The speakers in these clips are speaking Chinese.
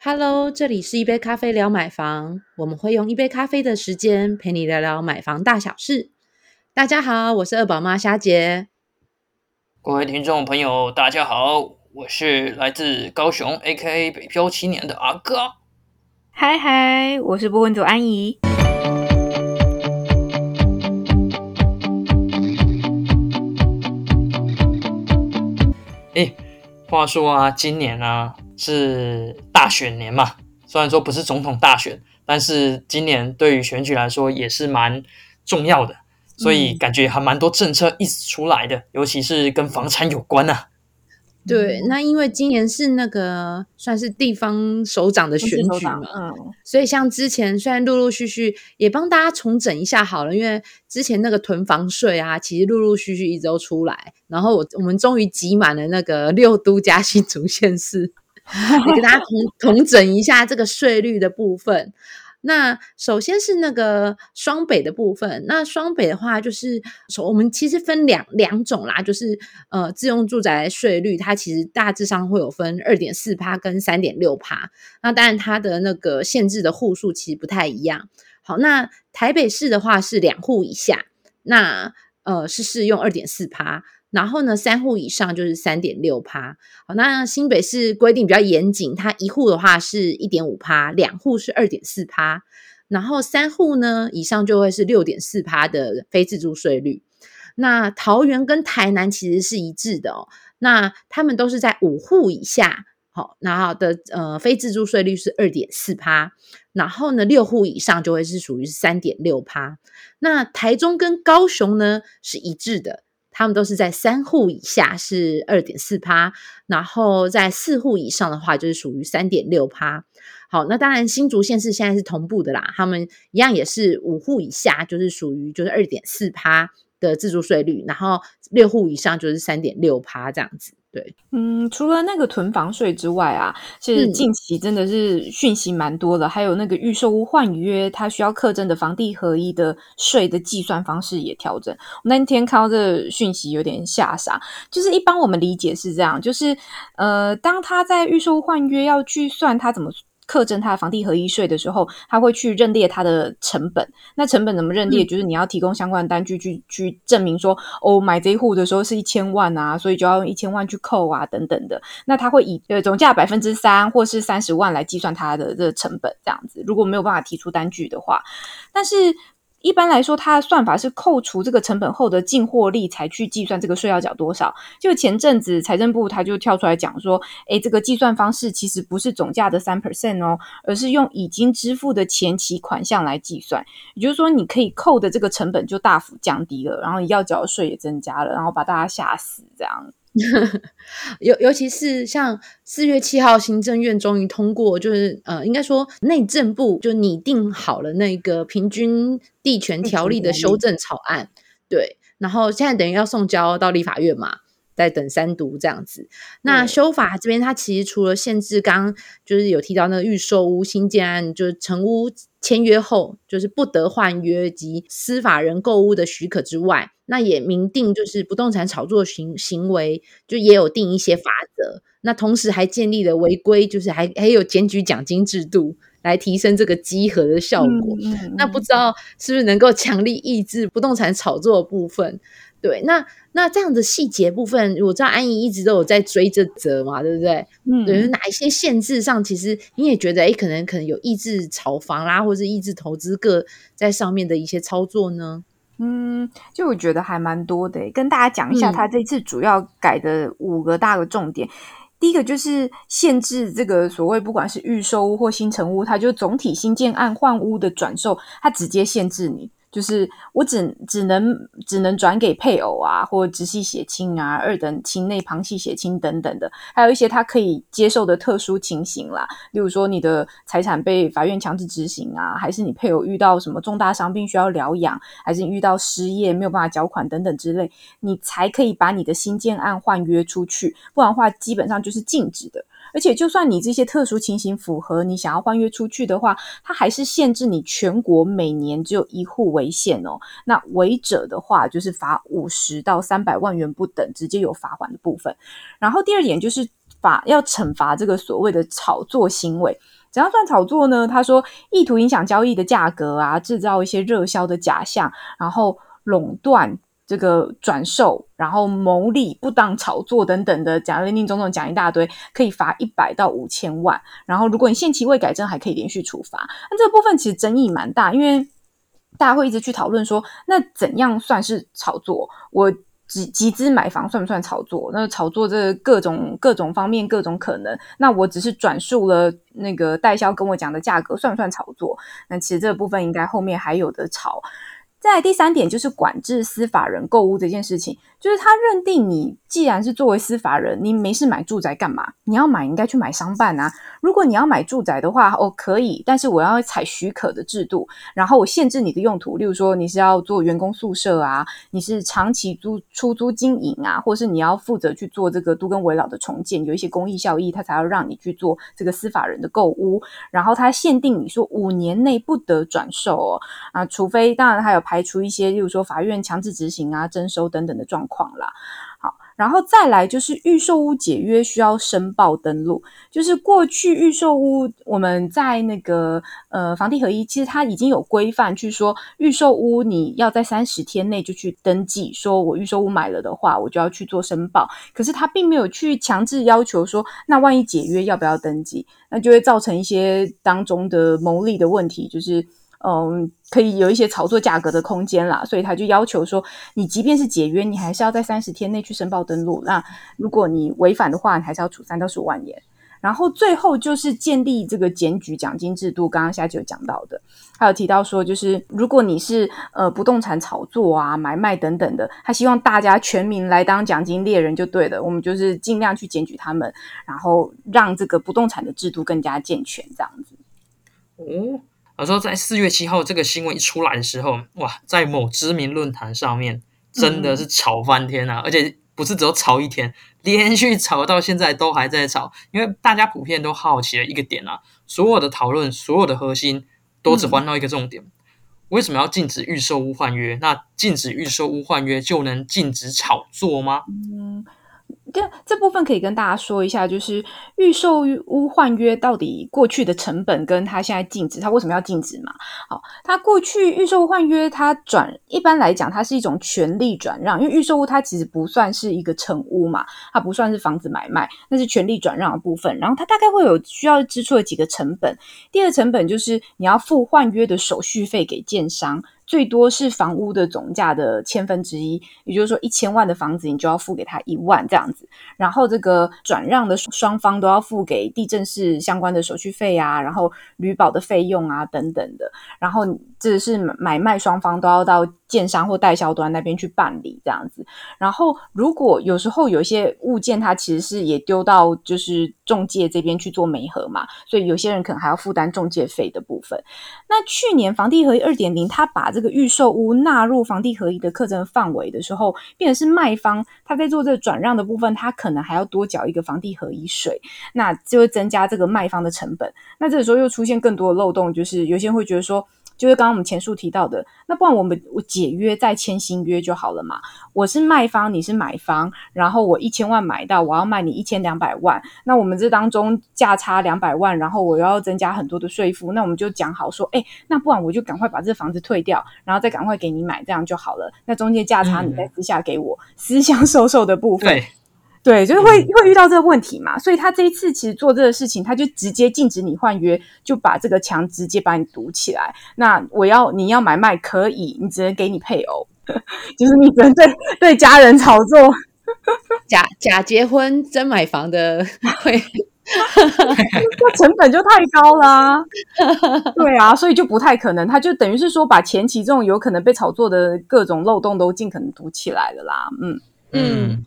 Hello，这里是一杯咖啡聊买房，我们会用一杯咖啡的时间陪你聊聊买房大小事。大家好，我是二宝妈虾姐。各位听众朋友，大家好，我是来自高雄 （A.K.A. 北漂七年的阿哥）。嗨嗨，我是波文组安怡。哎，话说啊，今年啊是大选年嘛，虽然说不是总统大选，但是今年对于选举来说也是蛮重要的，所以感觉还蛮多政策一直出来的，尤其是跟房产有关呐。对，那因为今年是那个算是地方首长的选举嘛，嗯，所以像之前虽然陆陆续续也帮大家重整一下好了，因为之前那个囤房税啊，其实陆陆续续一直都出来，然后我我们终于集满了那个六都加新竹县市，你给大家统统整一下这个税率的部分。那首先是那个双北的部分，那双北的话就是我们其实分两两种啦，就是呃自用住宅税率，它其实大致上会有分二点四趴跟三点六趴，那当然它的那个限制的户数其实不太一样。好，那台北市的话是两户以下，那呃是适用二点四趴。然后呢，三户以上就是三点六趴。好，那新北市规定比较严谨，它一户的话是一点五趴，两户是二点四趴，然后三户呢以上就会是六点四趴的非自住税率。那桃园跟台南其实是一致的哦，那他们都是在五户以下，好，然后的呃非自住税率是二点四趴，然后呢六户以上就会是属于三点六趴。那台中跟高雄呢是一致的。他们都是在三户以下是二点四趴，然后在四户以上的话就是属于三点六趴。好，那当然新竹县是现在是同步的啦，他们一样也是五户以下就是属于就是二点四趴的自住税率，然后六户以上就是三点六趴这样子。对，嗯，除了那个囤房税之外啊，其实近期真的是讯息蛮多的，还有那个预售屋换约，它需要课征的房地合一的税的计算方式也调整。我那天看到这讯息有点吓傻，就是一般我们理解是这样，就是呃，当他在预售换约要去算他怎么。课征他的房地合一税的时候，他会去认列他的成本。那成本怎么认列？就是你要提供相关的单据去去证明说，哦，买这一户的时候是一千万啊，所以就要用一千万去扣啊，等等的。那他会以呃总价百分之三或是三十万来计算他的这个成本，这样子。如果没有办法提出单据的话，但是。一般来说，它的算法是扣除这个成本后的净获利，才去计算这个税要缴多少。就前阵子财政部他就跳出来讲说，诶，这个计算方式其实不是总价的三 percent 哦，而是用已经支付的前期款项来计算。也就是说，你可以扣的这个成本就大幅降低了，然后要缴的税也增加了，然后把大家吓死这样。尤尤其是像四月七号，行政院终于通过，就是呃，应该说内政部就拟定好了那个平均地权条例的修正草案，对，然后现在等于要送交到立法院嘛。在等三读这样子，那修法这边它其实除了限制刚就是有提到那个预售屋新建案，就是成屋签约后就是不得换约及司法人购屋的许可之外，那也明定就是不动产炒作行行为就也有定一些法则，那同时还建立了违规，就是还还有检举奖金制度来提升这个稽核的效果。那不知道是不是能够强力抑制不动产炒作的部分？对，那那这样的细节部分，我知道安怡一直都有在追这则嘛，对不对？嗯，对，哪一些限制上，其实你也觉得，哎，可能可能有抑制炒房啦，或者抑制投资各在上面的一些操作呢？嗯，就我觉得还蛮多的，跟大家讲一下，他这次主要改的五个大的重点。第一个就是限制这个所谓不管是预售屋或新成屋，它就总体新建案换屋的转售，它直接限制你。就是我只只能只能转给配偶啊，或直系血亲啊，二等亲内旁系血亲等等的，还有一些他可以接受的特殊情形啦，例如说你的财产被法院强制执行啊，还是你配偶遇到什么重大伤病需要疗养，还是你遇到失业没有办法缴款等等之类，你才可以把你的新建案换约出去，不然的话基本上就是禁止的。而且，就算你这些特殊情形符合，你想要换约出去的话，它还是限制你全国每年只有一户为限哦。那违者的话，就是罚五十到三百万元不等，直接有罚款的部分。然后第二点就是。罚要惩罚这个所谓的炒作行为。怎样算炒作呢？他说，意图影响交易的价格啊，制造一些热销的假象，然后垄断这个转售，然后牟利、不当炒作等等的，讲林林总总讲一大堆，可以罚一百到五千万。然后如果你限期未改正，还可以连续处罚。那这个部分其实争议蛮大，因为大家会一直去讨论说，那怎样算是炒作？我。集集资买房算不算炒作？那炒作这各种各种方面各种可能。那我只是转述了那个代销跟我讲的价格，算不算炒作？那其实这部分应该后面还有的炒。再第三点就是管制司法人购物这件事情，就是他认定你既然是作为司法人，你没事买住宅干嘛？你要买应该去买商办啊。如果你要买住宅的话，哦可以，但是我要采许可的制度，然后我限制你的用途，例如说你是要做员工宿舍啊，你是长期租出租经营啊，或是你要负责去做这个都跟围老的重建，有一些公益效益，他才要让你去做这个司法人的购物。然后他限定你说五年内不得转售哦啊，除非当然还有。排除一些，例如说法院强制执行啊、征收等等的状况啦。好，然后再来就是预售屋解约需要申报登录，就是过去预售屋我们在那个呃房地合一，其实它已经有规范，去说预售屋你要在三十天内就去登记，说我预售屋买了的话，我就要去做申报。可是他并没有去强制要求说，那万一解约要不要登记？那就会造成一些当中的牟利的问题，就是。嗯，可以有一些炒作价格的空间啦，所以他就要求说，你即便是解约，你还是要在三十天内去申报登录。那如果你违反的话，你还是要处三到十五万元。然后最后就是建立这个检举奖金制度，刚刚下集有讲到的，还有提到说，就是如果你是呃不动产炒作啊、买卖等等的，他希望大家全民来当奖金猎人就对了。我们就是尽量去检举他们，然后让这个不动产的制度更加健全，这样子。哦。有时候在四月七号这个新闻一出来的时候，哇，在某知名论坛上面真的是吵翻天啊！而且不是只有吵一天，连续吵到现在都还在吵。因为大家普遍都好奇了一个点啊，所有的讨论，所有的核心都只关到一个重点：为什么要禁止预售屋换约？那禁止预售屋换约就能禁止炒作吗？嗯。这这部分可以跟大家说一下，就是预售屋换约到底过去的成本跟它现在禁止，它为什么要禁止嘛？好，它过去预售换约，它转一般来讲，它是一种权利转让，因为预售屋它其实不算是一个成屋嘛，它不算是房子买卖，那是权利转让的部分。然后它大概会有需要支出的几个成本，第二成本就是你要付换约的手续费给建商。最多是房屋的总价的千分之一，也就是说一千万的房子，你就要付给他一万这样子。然后这个转让的双方都要付给地震室相关的手续费啊，然后旅保的费用啊等等的。然后这是买卖双方都要到建商或代销端那边去办理这样子。然后如果有时候有一些物件，它其实是也丢到就是中介这边去做媒合嘛，所以有些人可能还要负担中介费的部分。那去年房地合一二点零，他把这个预售屋纳入房地合一的课程范围的时候，变成是卖方他在做这个转让的部分，他可能还要多缴一个房地合一税，那就会增加这个卖方的成本。那这个时候又出现更多的漏洞，就是有些人会觉得说。就是刚刚我们前述提到的，那不然我们我解约再签新约就好了嘛？我是卖方，你是买方，然后我一千万买到，我要卖你一千两百万，那我们这当中价差两百万，然后我要增加很多的税负，那我们就讲好说，哎，那不然我就赶快把这房子退掉，然后再赶快给你买，这样就好了。那中间价差你再私下给我，私相授受的部分。对，就是会会遇到这个问题嘛，所以他这一次其实做这个事情，他就直接禁止你换约，就把这个墙直接把你堵起来。那我要你要买卖可以，你只能给你配偶，就是你只能对对家人炒作，假假结婚真买房的会，那成本就太高啦。对啊，所以就不太可能，他就等于是说把前期这种有可能被炒作的各种漏洞都尽可能堵起来了啦。嗯嗯。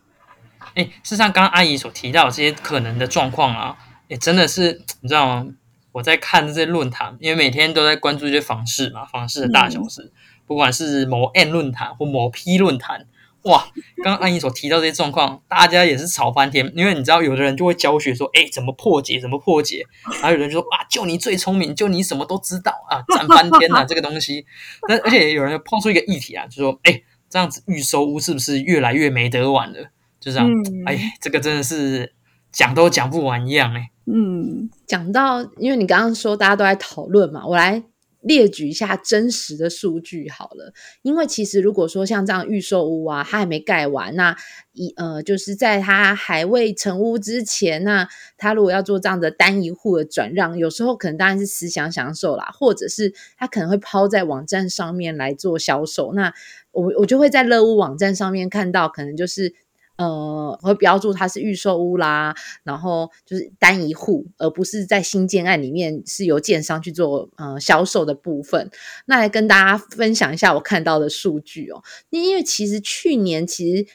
哎，事实上，刚刚阿姨所提到这些可能的状况啊，也真的是你知道吗？我在看这些论坛，因为每天都在关注一些房市嘛，房市的大小事，不管是某 N 论坛或某 P 论坛，哇，刚刚阿姨所提到这些状况，大家也是吵翻天。因为你知道，有的人就会教学说，哎，怎么破解，怎么破解，还有人就说，哇，就你最聪明，就你什么都知道啊，赞翻天呐，这个东西。那而且有人抛出一个议题啊，就说，哎，这样子预收屋是不是越来越没得玩了？就这样，哎，这个真的是讲都讲不完一样哎。嗯，讲到，因为你刚刚说大家都在讨论嘛，我来列举一下真实的数据好了。因为其实如果说像这样预售屋啊，它还没盖完，那一呃，就是在它还未成屋之前，那它如果要做这样的单一户的转让，有时候可能当然是私享享受啦，或者是它可能会抛在网站上面来做销售。那我我就会在乐屋网站上面看到，可能就是。呃，会标注它是预售屋啦，然后就是单一户，而不是在新建案里面是由建商去做呃销售的部分。那来跟大家分享一下我看到的数据哦，因为其实去年其实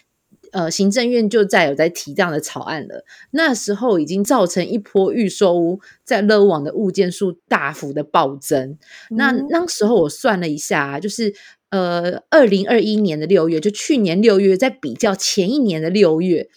呃行政院就在有在提这样的草案了，那时候已经造成一波预售屋在乐网的物件数大幅的暴增。那那时候我算了一下，就是。呃，二零二一年的六月，就去年六月，在比较前一年的六月，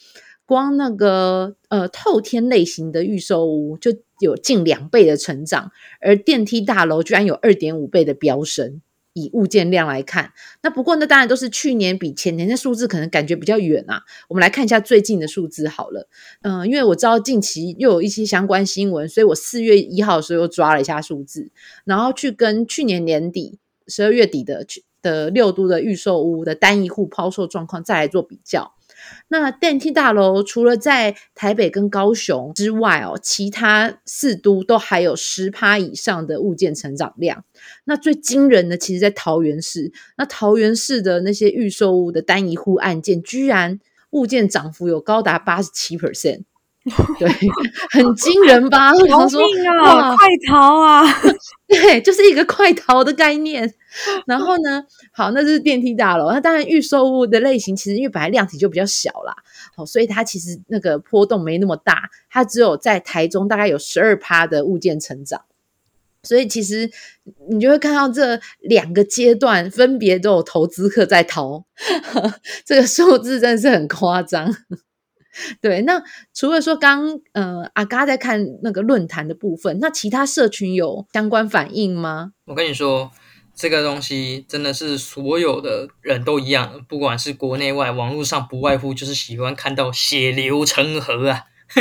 光那个呃透天类型的预售屋就有近两倍的成长，而电梯大楼居然有二点五倍的飙升。以物件量来看，那不过那当然都是去年比前年的数字，可能感觉比较远啊。我们来看一下最近的数字好了。嗯，因为我知道近期又有一些相关新闻，所以我四月一号的时候又抓了一下数字，然后去跟去年年底十二月底的。的六都的预售屋的单一户抛售状况，再来做比较。那电梯大楼除了在台北跟高雄之外哦，其他四都都还有十趴以上的物件成长量。那最惊人的，其实在桃园市。那桃园市的那些预售屋的单一户案件，居然物件涨幅有高达八十七 percent。对，很惊人吧？逃命啊！快逃啊！对，就是一个快逃的概念。然后呢，好，那就是电梯大楼。那当然，预售物的类型其实因为本来量体就比较小啦，好，所以它其实那个波动没那么大。它只有在台中大概有十二趴的物件成长，所以其实你就会看到这两个阶段分别都有投资客在投，这个数字真的是很夸张。对，那除了说刚呃阿嘎在看那个论坛的部分，那其他社群有相关反应吗？我跟你说，这个东西真的是所有的人都一样，不管是国内外，网络上不外乎就是喜欢看到血流成河啊。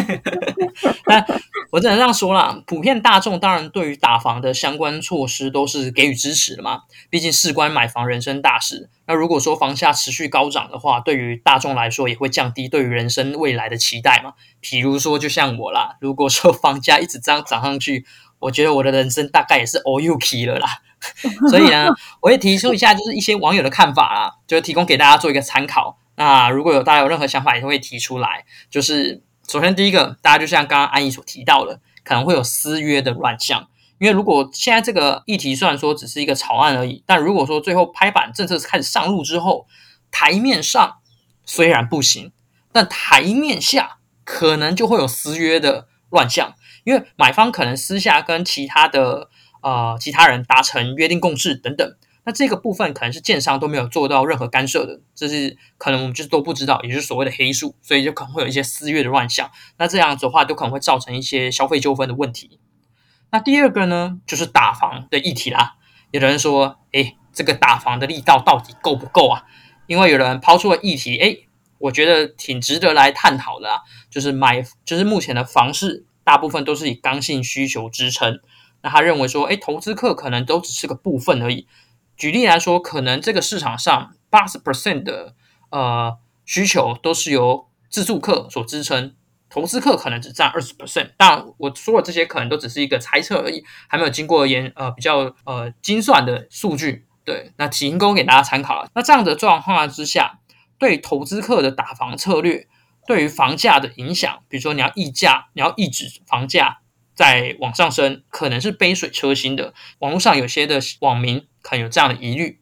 那我只能这样说啦，普遍大众当然对于打房的相关措施都是给予支持的嘛，毕竟事关买房人生大事。那如果说房价持续高涨的话，对于大众来说也会降低对于人生未来的期待嘛。比如说，就像我啦，如果说房价一直这样涨上去，我觉得我的人生大概也是 all you key 了啦。所以呢，我也提出一下，就是一些网友的看法啦，就提供给大家做一个参考。那如果有大家有任何想法，也会提出来。就是首先第一个，大家就像刚刚安怡所提到的，可能会有私约的乱象。因为如果现在这个议题虽然说只是一个草案而已，但如果说最后拍板政策开始上路之后，台面上虽然不行，但台面下可能就会有私约的乱象。因为买方可能私下跟其他的呃其他人达成约定共识等等，那这个部分可能是建商都没有做到任何干涉的，这是可能我们就都不知道，也就是所谓的黑数，所以就可能会有一些私约的乱象。那这样子的话，都可能会造成一些消费纠纷的问题。那第二个呢，就是打房的议题啦。有的人说，哎，这个打房的力道到底够不够啊？因为有人抛出了议题，哎，我觉得挺值得来探讨的啊。就是买，就是目前的房市大部分都是以刚性需求支撑。那他认为说，哎，投资客可能都只是个部分而已。举例来说，可能这个市场上八十 percent 的呃需求都是由自住客所支撑。投资客可能只占二十 percent，但我说的这些可能都只是一个猜测而已，还没有经过研呃比较呃精算的数据。对，那提供给大家参考了。那这样的状况之下，对投资客的打房策略，对于房价的影响，比如说你要溢价，你要抑制房价在往上升，可能是杯水车薪的。网络上有些的网民可能有这样的疑虑。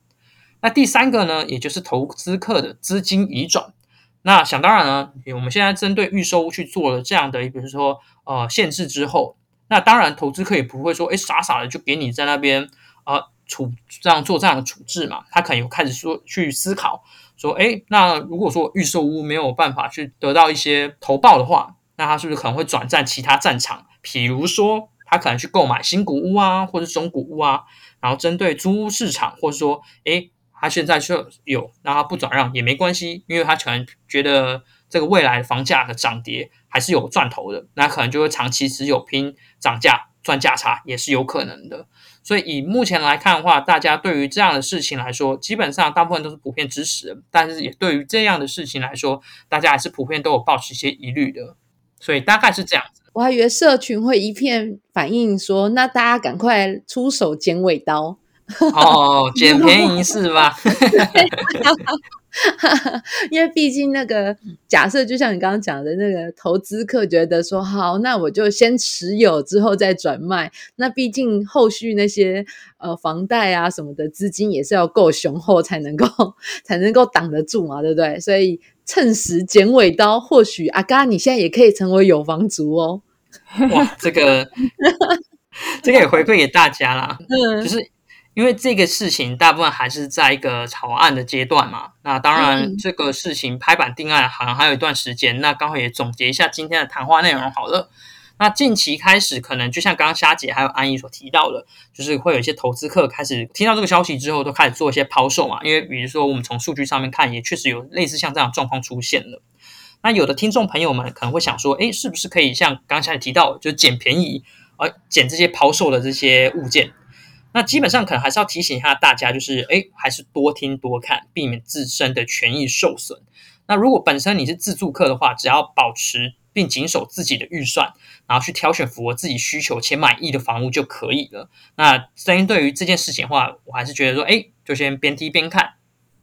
那第三个呢，也就是投资客的资金移转。那想当然呢，我们现在针对预售去做了这样的，比如说呃限制之后，那当然投资客也不会说，哎傻傻的就给你在那边啊处这样做这样的处置嘛，他可能有开始说去思考，说哎那如果说预售屋没有办法去得到一些投报的话，那他是不是可能会转战其他战场？比如说他可能去购买新古屋啊，或者中古屋啊，然后针对租屋市场，或者说哎。他现在就有，那他不转让也没关系，因为他可能觉得这个未来房价的涨跌还是有赚头的，那可能就会长期持有拼涨价赚价差也是有可能的。所以以目前来看的话，大家对于这样的事情来说，基本上大部分都是普遍支持的，但是也对于这样的事情来说，大家还是普遍都有抱持一些疑虑的。所以大概是这样子。我还以为社群会一片反应说，那大家赶快出手剪尾刀。哦，捡便宜是吧？因为毕竟那个假设，就像你刚刚讲的那个投资客觉得说，好，那我就先持有，之后再转卖。那毕竟后续那些呃房贷啊什么的资金也是要够雄厚才能够才能够挡得住嘛，对不对？所以趁时剪尾刀，或许阿嘎你现在也可以成为有房族哦。哇，这个 这个也回馈给大家啦，就是。因为这个事情大部分还是在一个草案的阶段嘛，那当然这个事情拍板定案好像还有一段时间，那刚好也总结一下今天的谈话内容好了。那近期开始，可能就像刚刚虾姐还有安怡所提到的，就是会有一些投资客开始听到这个消息之后，都开始做一些抛售嘛。因为比如说我们从数据上面看，也确实有类似像这样状况出现了。那有的听众朋友们可能会想说，哎，是不是可以像刚才提到，就捡便宜，而捡这些抛售的这些物件？那基本上可能还是要提醒一下大家，就是哎，还是多听多看，避免自身的权益受损。那如果本身你是自助客的话，只要保持并谨守自己的预算，然后去挑选符合自己需求且满意的房屋就可以了。那声音对于这件事情的话，我还是觉得说，哎，就先边听边看。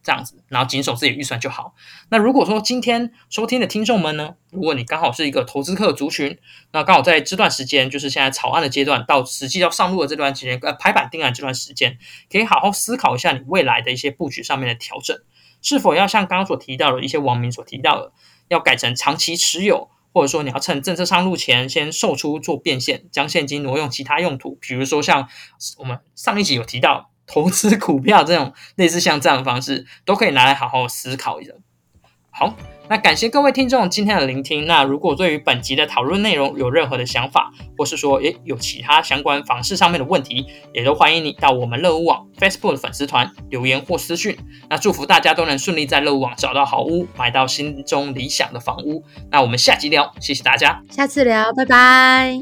这样子，然后谨守自己预算就好。那如果说今天收听的听众们呢，如果你刚好是一个投资客族群，那刚好在这段时间，就是现在草案的阶段到实际要上路的这段时间，呃，排版定案这段时间，可以好好思考一下你未来的一些布局上面的调整，是否要像刚刚所提到的一些网民所提到的，要改成长期持有，或者说你要趁政策上路前先售出做变现，将现金挪用其他用途，比如说像我们上一集有提到。投资股票这种类似像这样的方式，都可以拿来好好思考一下。好，那感谢各位听众今天的聆听。那如果对于本集的讨论内容有任何的想法，或是说诶有其他相关房市上面的问题，也都欢迎你到我们乐屋网 Facebook 的粉丝团留言或私讯。那祝福大家都能顺利在乐屋网找到好屋，买到心中理想的房屋。那我们下集聊，谢谢大家，下次聊，拜拜。